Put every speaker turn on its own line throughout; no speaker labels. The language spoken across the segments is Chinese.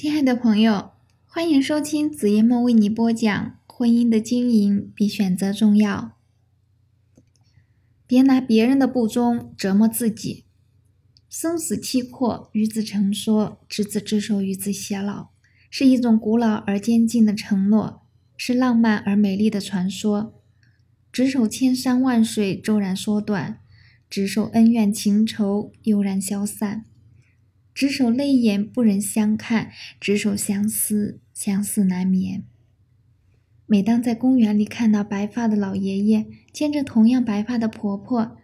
亲爱的朋友，欢迎收听子夜梦为你播讲婚姻的经营比选择重要。别拿别人的不忠折磨自己。生死契阔，与子成说，执子之手，与子偕老，是一种古老而坚定的承诺，是浪漫而美丽的传说。执手千山万水，骤然缩短；执手恩怨情仇，悠然消散。执手泪眼不忍相看，执手相思相思难眠。每当在公园里看到白发的老爷爷牵着同样白发的婆婆，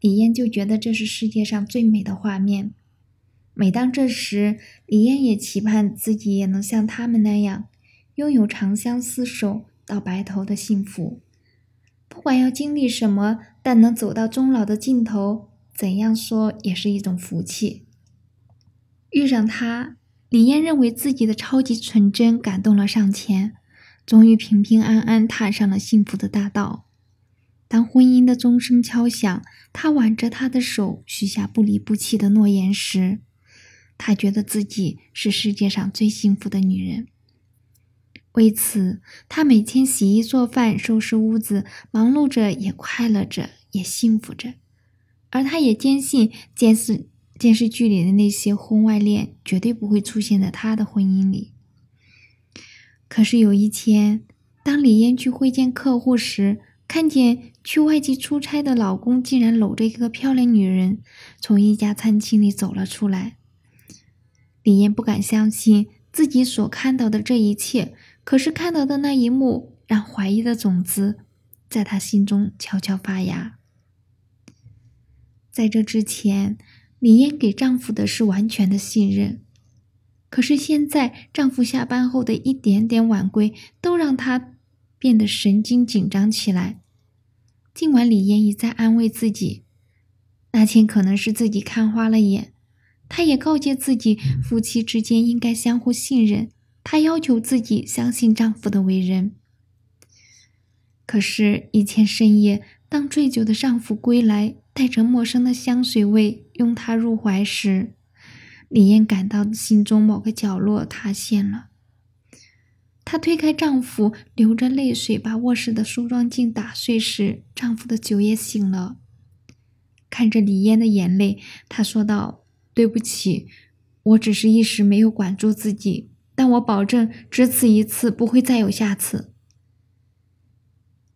李嫣就觉得这是世界上最美的画面。每当这时，李嫣也期盼自己也能像他们那样，拥有长相厮守到白头的幸福。不管要经历什么，但能走到终老的尽头，怎样说也是一种福气。遇上他，李嫣认为自己的超级纯真感动了上天，终于平平安安踏上了幸福的大道。当婚姻的钟声敲响，他挽着她的手，许下不离不弃的诺言时，他觉得自己是世界上最幸福的女人。为此，他每天洗衣做饭、收拾屋子，忙碌着，也快乐着，也幸福着。而他也坚信，监视。电视剧里的那些婚外恋绝对不会出现在他的婚姻里。可是有一天，当李嫣去会见客户时，看见去外地出差的老公竟然搂着一个漂亮女人从一家餐厅里走了出来。李嫣不敢相信自己所看到的这一切，可是看到的那一幕让怀疑的种子在她心中悄悄发芽。在这之前。李嫣给丈夫的是完全的信任，可是现在丈夫下班后的一点点晚归，都让她变得神经紧张起来。尽管李嫣一再安慰自己，那天可能是自己看花了眼，她也告诫自己，夫妻之间应该相互信任。她要求自己相信丈夫的为人。可是，一天深夜，当醉酒的丈夫归来。带着陌生的香水味拥她入怀时，李嫣感到心中某个角落塌陷了。她推开丈夫，流着泪水把卧室的梳妆镜打碎时，丈夫的酒也醒了。看着李嫣的眼泪，他说道：“对不起，我只是一时没有管住自己，但我保证只此一次，不会再有下次。”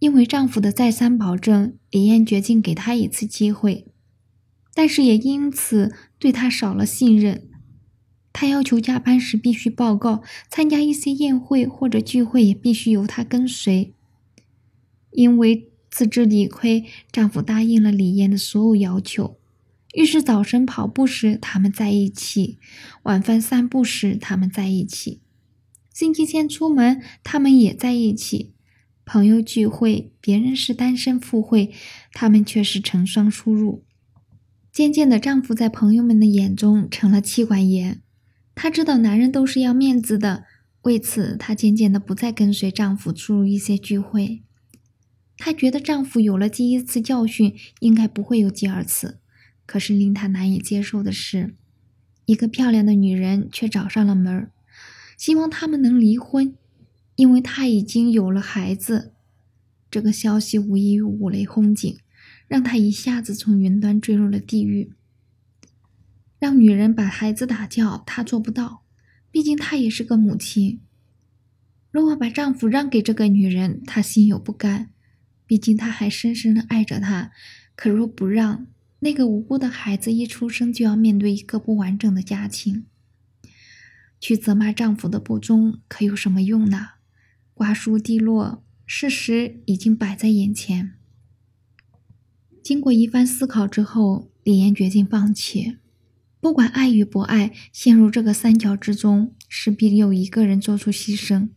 因为丈夫的再三保证，李艳决定给他一次机会，但是也因此对他少了信任。他要求加班时必须报告，参加一些宴会或者聚会也必须由他跟随。因为自知理亏，丈夫答应了李艳的所有要求。于是早晨跑步时他们在一起，晚饭散步时他们在一起，星期天出门他们也在一起。朋友聚会，别人是单身赴会，他们却是成双出入。渐渐的，丈夫在朋友们的眼中成了妻管严。她知道男人都是要面子的，为此她渐渐的不再跟随丈夫出入一些聚会。她觉得丈夫有了第一次教训，应该不会有第二次。可是令她难以接受的是，一个漂亮的女人却找上了门儿，希望他们能离婚。因为他已经有了孩子，这个消息无异于五雷轰顶，让他一下子从云端坠入了地狱。让女人把孩子打掉，她做不到，毕竟她也是个母亲。如果把丈夫让给这个女人，她心有不甘，毕竟她还深深的爱着他。可若不让，那个无辜的孩子一出生就要面对一个不完整的家庭。去责骂丈夫的不忠，可有什么用呢？瓜熟蒂落，事实已经摆在眼前。经过一番思考之后，李岩决定放弃。不管爱与不爱，陷入这个三角之中，势必有一个人做出牺牲，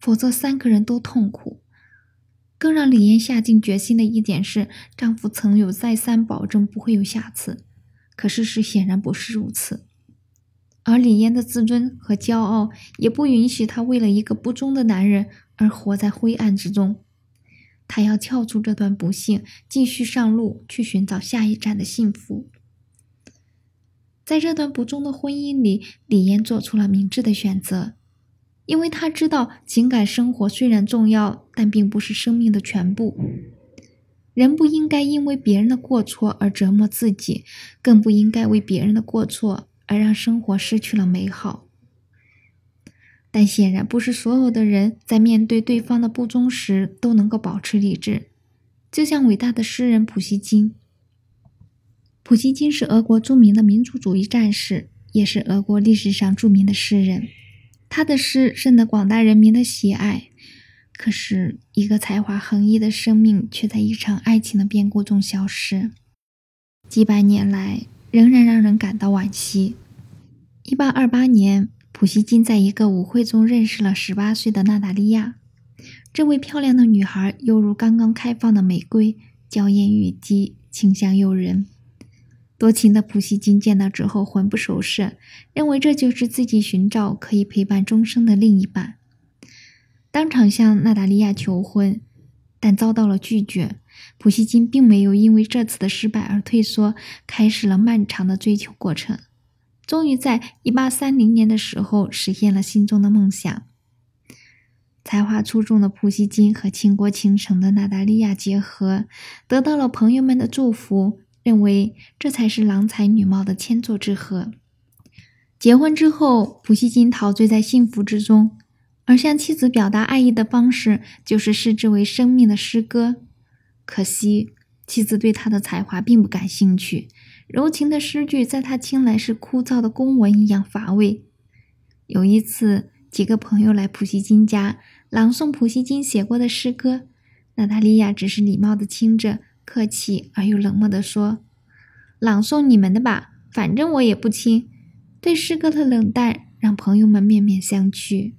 否则三个人都痛苦。更让李岩下定决心的一点是，丈夫曾有再三保证不会有下次，可事实显然不是如此。而李嫣的自尊和骄傲也不允许她为了一个不忠的男人而活在灰暗之中。她要跳出这段不幸，继续上路去寻找下一站的幸福。在这段不忠的婚姻里，李嫣做出了明智的选择，因为她知道情感生活虽然重要，但并不是生命的全部。人不应该因为别人的过错而折磨自己，更不应该为别人的过错而让生活失去了美好。但显然不是所有的人在面对对方的不忠时都能够保持理智，就像伟大的诗人普希金。普希金是俄国著名的民族主义战士，也是俄国历史上著名的诗人。他的诗深得广大人民的喜爱。可是，一个才华横溢的生命却在一场爱情的变故中消失，几百年来仍然让人感到惋惜。一八二八年，普希金在一个舞会中认识了十八岁的娜达莉亚。这位漂亮的女孩犹如刚刚开放的玫瑰，娇艳欲滴，清香诱人。多情的普希金见到之后魂不守舍，认为这就是自己寻找可以陪伴终生的另一半。当场向娜达莉亚求婚，但遭到了拒绝。普希金并没有因为这次的失败而退缩，开始了漫长的追求过程。终于在1830年的时候，实现了心中的梦想。才华出众的普希金和倾国倾城的娜达莉亚结合，得到了朋友们的祝福，认为这才是郎才女貌的天作之合。结婚之后，普希金陶醉在幸福之中。而向妻子表达爱意的方式，就是视之为生命的诗歌。可惜，妻子对他的才华并不感兴趣，柔情的诗句在他听来是枯燥的公文一样乏味。有一次，几个朋友来普希金家朗诵普希金写过的诗歌，娜塔莉亚只是礼貌地听着，客气而又冷漠地说：“朗诵你们的吧，反正我也不听。”对诗歌的冷淡让朋友们面面相觑。